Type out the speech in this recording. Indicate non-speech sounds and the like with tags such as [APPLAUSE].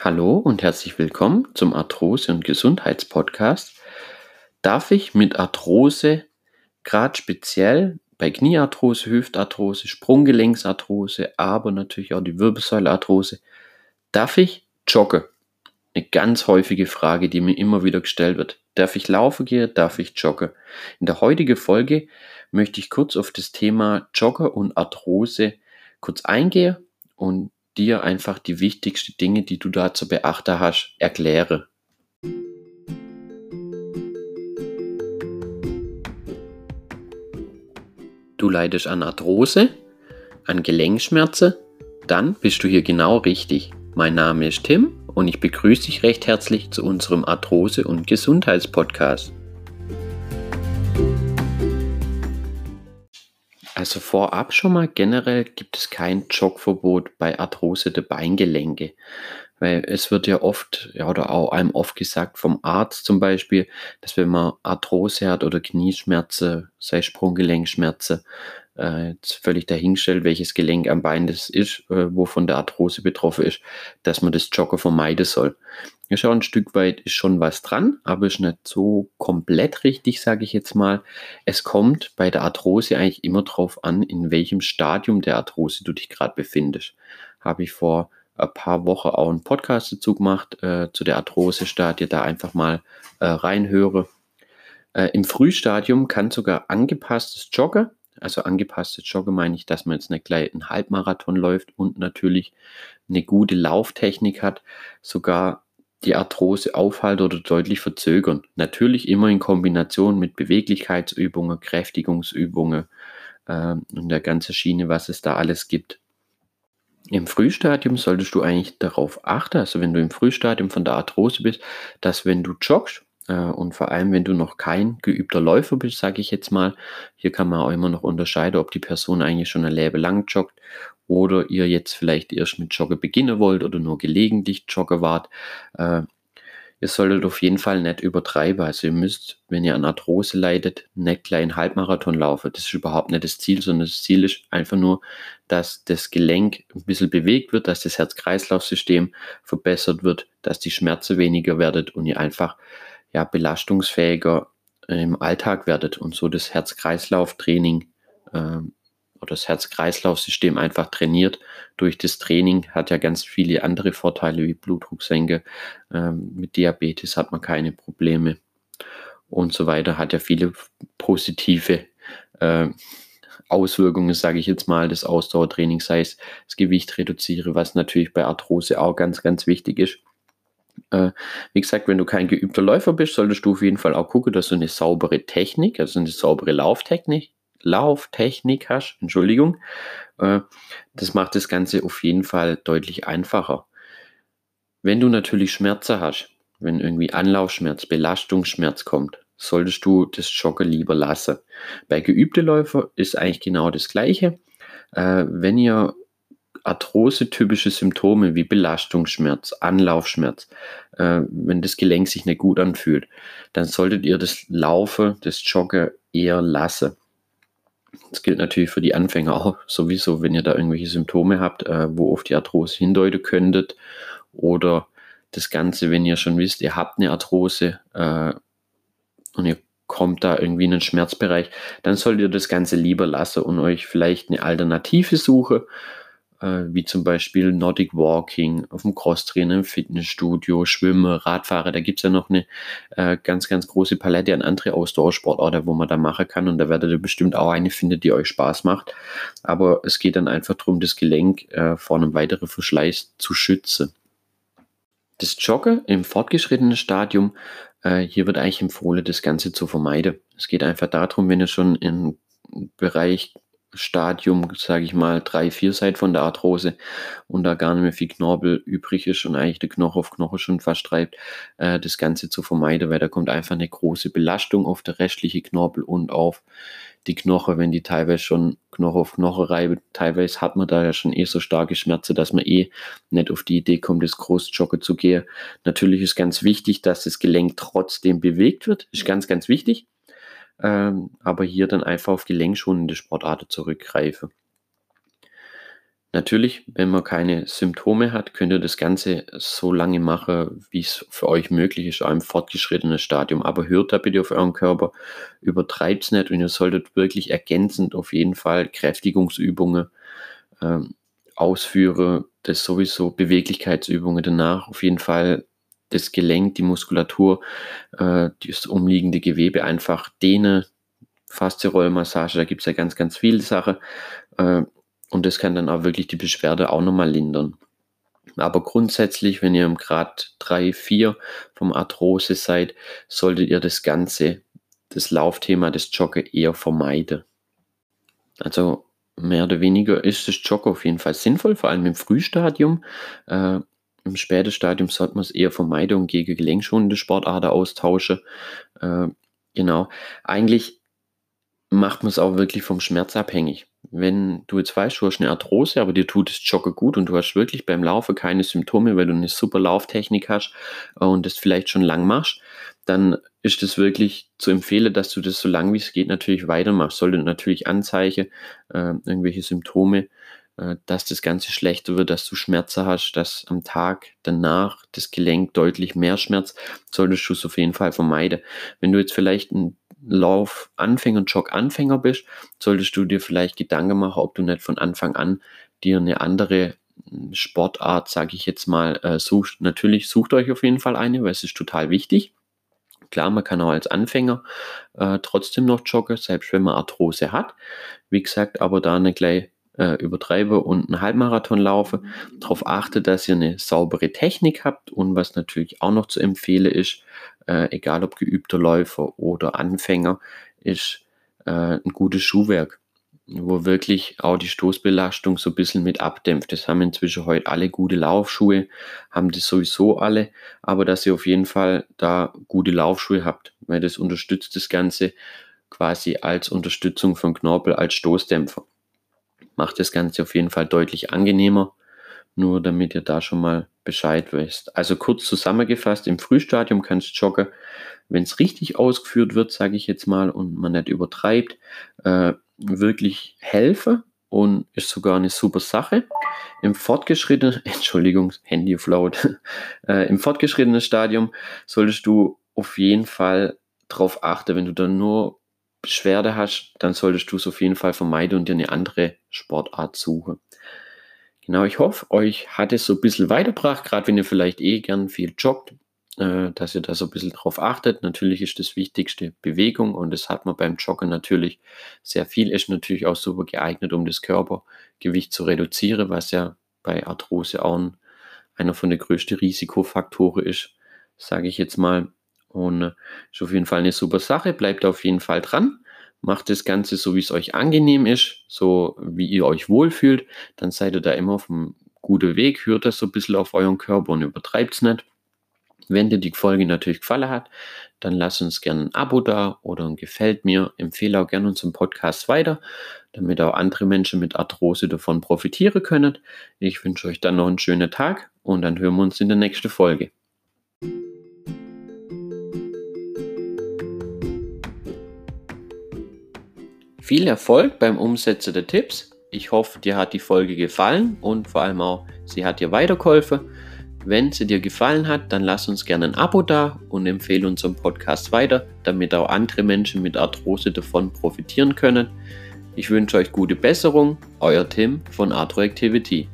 Hallo und herzlich willkommen zum Arthrose- und Gesundheitspodcast. Darf ich mit Arthrose, gerade speziell bei Kniearthrose, Hüftarthrose, Sprunggelenksarthrose, aber natürlich auch die Wirbelsäulearthrose, darf ich joggen? Eine ganz häufige Frage, die mir immer wieder gestellt wird. Darf ich laufen gehen? Darf ich joggen? In der heutigen Folge möchte ich kurz auf das Thema Jogger und Arthrose kurz eingehen und dir einfach die wichtigsten Dinge, die du da zu beachten hast, erkläre. Du leidest an Arthrose, an Gelenkschmerzen, dann bist du hier genau richtig. Mein Name ist Tim und ich begrüße dich recht herzlich zu unserem Arthrose- und Gesundheitspodcast. Also vorab schon mal generell gibt es kein Jogverbot bei Arthrose der Beingelenke. Weil es wird ja oft, ja, oder auch einem oft gesagt vom Arzt zum Beispiel, dass wenn man Arthrose hat oder Knieschmerzen, sei Sprunggelenkschmerzen, äh, völlig dahingestellt, welches Gelenk am Bein das ist, äh, wovon der Arthrose betroffen ist, dass man das Joggen vermeiden soll. Ja, schon ein Stück weit ist schon was dran, aber ist nicht so komplett richtig, sage ich jetzt mal. Es kommt bei der Arthrose eigentlich immer darauf an, in welchem Stadium der Arthrose du dich gerade befindest. Habe ich vor ein paar Wochen auch einen Podcast dazu gemacht, äh, zu der Arthrose-Stadie, da einfach mal äh, reinhöre. Äh, Im Frühstadium kann sogar angepasstes Joggen also angepasste Jogge meine ich, dass man jetzt nicht gleich einen Halbmarathon läuft und natürlich eine gute Lauftechnik hat, sogar die Arthrose aufhalten oder deutlich verzögern. Natürlich immer in Kombination mit Beweglichkeitsübungen, Kräftigungsübungen äh, und der ganzen Schiene, was es da alles gibt. Im Frühstadium solltest du eigentlich darauf achten, also wenn du im Frühstadium von der Arthrose bist, dass wenn du joggst, und vor allem, wenn du noch kein geübter Läufer bist, sage ich jetzt mal, hier kann man auch immer noch unterscheiden, ob die Person eigentlich schon ein Leben lang joggt oder ihr jetzt vielleicht erst mit Joggen beginnen wollt oder nur gelegentlich Jogger wart. Äh, ihr solltet auf jeden Fall nicht übertreiben. Also ihr müsst, wenn ihr an Arthrose leidet, nicht gleich einen Halbmarathon laufen. Das ist überhaupt nicht das Ziel, sondern das Ziel ist einfach nur, dass das Gelenk ein bisschen bewegt wird, dass das Herz-Kreislauf-System verbessert wird, dass die Schmerzen weniger werden und ihr einfach ja, belastungsfähiger im Alltag werdet und so das Herz-Kreislauf-Training äh, oder das Herz-Kreislauf-System einfach trainiert. Durch das Training hat ja ganz viele andere Vorteile wie Blutdrucksenke. Ähm, mit Diabetes hat man keine Probleme und so weiter. Hat ja viele positive äh, Auswirkungen, sage ich jetzt mal, des Ausdauertrainings, sei es das Gewicht reduziere, was natürlich bei Arthrose auch ganz, ganz wichtig ist. Äh, wie gesagt, wenn du kein geübter Läufer bist, solltest du auf jeden Fall auch gucken, dass du eine saubere Technik, also eine saubere Lauftechnik, Lauftechnik hast. Entschuldigung. Äh, das macht das Ganze auf jeden Fall deutlich einfacher. Wenn du natürlich Schmerzen hast, wenn irgendwie Anlaufschmerz, Belastungsschmerz kommt, solltest du das Joggen lieber lassen. Bei geübten Läufer ist eigentlich genau das Gleiche. Äh, wenn ihr Arthrose-typische Symptome wie Belastungsschmerz, Anlaufschmerz, äh, wenn das Gelenk sich nicht gut anfühlt, dann solltet ihr das Laufen, das Joggen eher lassen. Das gilt natürlich für die Anfänger auch [LAUGHS] sowieso, wenn ihr da irgendwelche Symptome habt, äh, wo auf die Arthrose hindeuten könntet. Oder das Ganze, wenn ihr schon wisst, ihr habt eine Arthrose äh, und ihr kommt da irgendwie in den Schmerzbereich, dann solltet ihr das Ganze lieber lassen und euch vielleicht eine Alternative suchen wie zum Beispiel Nordic Walking, auf dem Crosstrainer, im Fitnessstudio, Schwimmen, Radfahrer. Da gibt es ja noch eine äh, ganz, ganz große Palette an andere Ausdauersportorte, wo man da machen kann. Und da werdet ihr bestimmt auch eine finden, die euch Spaß macht. Aber es geht dann einfach darum, das Gelenk äh, vor einem weiteren Verschleiß zu schützen. Das Joggen im fortgeschrittenen Stadium, äh, hier wird eigentlich empfohlen, das Ganze zu vermeiden. Es geht einfach darum, wenn ihr schon im Bereich Stadium, sage ich mal, drei, vier seid von der Arthrose und da gar nicht mehr viel Knorpel übrig ist und eigentlich der Knochen auf Knochen schon fast treibt, äh, das Ganze zu vermeiden, weil da kommt einfach eine große Belastung auf der restliche Knorpel und auf die Knochen, wenn die teilweise schon Knochen auf Knochen reiben. Teilweise hat man da ja schon eh so starke Schmerzen, dass man eh nicht auf die Idee kommt, das Großjoggen zu gehen. Natürlich ist ganz wichtig, dass das Gelenk trotzdem bewegt wird. Ist ganz, ganz wichtig ähm, aber hier dann einfach auf gelenkschonende Sportarten zurückgreife. Natürlich, wenn man keine Symptome hat, könnt ihr das Ganze so lange machen, wie es für euch möglich ist, auch im fortgeschrittenen Stadium. Aber hört da bitte auf euren Körper, übertreibt es nicht und ihr solltet wirklich ergänzend auf jeden Fall Kräftigungsübungen ähm, ausführen, das sowieso Beweglichkeitsübungen danach, auf jeden Fall das Gelenk, die Muskulatur, äh, das umliegende Gewebe einfach dehnen, Faszie-Rollmassage, da gibt es ja ganz, ganz viele Sachen. Äh, und das kann dann auch wirklich die Beschwerde auch nochmal lindern. Aber grundsätzlich, wenn ihr im Grad 3, 4 vom Arthrose seid, solltet ihr das Ganze, das Laufthema des Joggen eher vermeiden. Also mehr oder weniger ist das Joggen auf jeden Fall sinnvoll, vor allem im Frühstadium. Äh, Im späten Stadium sollte man es eher vermeiden und gegen gelenkschonende Sportarten austauschen. Äh, genau. Eigentlich macht man es auch wirklich vom Schmerz abhängig. Wenn du jetzt weißt, du hast eine Arthrose, aber dir tut das Joggen gut und du hast wirklich beim Laufen keine Symptome, weil du eine super Lauftechnik hast und das vielleicht schon lang machst, dann ist es wirklich zu empfehlen, dass du das so lang wie es geht natürlich weitermachst. Sollte natürlich Anzeichen, äh, irgendwelche Symptome, äh, dass das Ganze schlechter wird, dass du Schmerzen hast, dass am Tag danach das Gelenk deutlich mehr Schmerz, solltest du es auf jeden Fall vermeiden. Wenn du jetzt vielleicht ein Lauf-Anfänger und Jog-Anfänger bist, solltest du dir vielleicht Gedanken machen, ob du nicht von Anfang an dir eine andere hm, Sportart, sage ich jetzt mal, äh, suchst. Natürlich sucht euch auf jeden Fall eine, weil es ist total wichtig. Klar, man kann auch als Anfänger äh, trotzdem noch joggen, selbst wenn man Arthrose hat. Wie gesagt, aber da eine gleich äh, übertreibe und einen Halbmarathon laufe, darauf achte, dass ihr eine saubere Technik habt und was natürlich auch noch zu empfehlen ist, äh, egal ob geübter Läufer oder Anfänger, ist äh, ein gutes Schuhwerk, wo wirklich auch die Stoßbelastung so ein bisschen mit abdämpft. Das haben inzwischen heute alle gute Laufschuhe, haben das sowieso alle, aber dass ihr auf jeden Fall da gute Laufschuhe habt, weil das unterstützt das Ganze quasi als Unterstützung von Knorpel als Stoßdämpfer. Macht das Ganze auf jeden Fall deutlich angenehmer nur damit ihr da schon mal Bescheid wisst. Also kurz zusammengefasst, im Frühstadium kannst joggen, wenn es richtig ausgeführt wird, sage ich jetzt mal, und man nicht übertreibt, äh, wirklich helfen und ist sogar eine super Sache. Im fortgeschrittenen, [LAUGHS] Entschuldigung, Handy float, [LAUGHS] äh, im fortgeschrittenen Stadium solltest du auf jeden Fall darauf achten, wenn du dann nur Beschwerde hast, dann solltest du es auf jeden Fall vermeiden und dir eine andere Sportart suchen. Genau, ich hoffe, euch hat es so ein bisschen weitergebracht, gerade wenn ihr vielleicht eh gern viel joggt, äh, dass ihr da so ein bisschen drauf achtet. Natürlich ist das Wichtigste Bewegung und das hat man beim Joggen natürlich sehr viel. Ist natürlich auch super geeignet, um das Körpergewicht zu reduzieren, was ja bei Arthrose auch ein, einer von den größten Risikofaktoren ist, sage ich jetzt mal. Und äh, ist auf jeden Fall eine super Sache. Bleibt auf jeden Fall dran macht das Ganze so, wie es euch angenehm ist, so wie ihr euch wohlfühlt, dann seid ihr da immer auf einem guten Weg, hört das so ein bisschen auf euren Körper und übertreibt es nicht. Wenn dir die Folge natürlich gefallen hat, dann lasst uns gerne ein Abo da oder ein Gefällt mir. Empfehle auch gerne unseren Podcast weiter, damit auch andere Menschen mit Arthrose davon profitieren können. Ich wünsche euch dann noch einen schönen Tag und dann hören wir uns in der nächsten Folge. Viel Erfolg beim Umsetzen der Tipps. Ich hoffe, dir hat die Folge gefallen und vor allem auch, sie hat dir weitergeholfen. Wenn sie dir gefallen hat, dann lass uns gerne ein Abo da und empfehle unseren Podcast weiter, damit auch andere Menschen mit Arthrose davon profitieren können. Ich wünsche euch gute Besserung, euer Tim von Arthroactivity.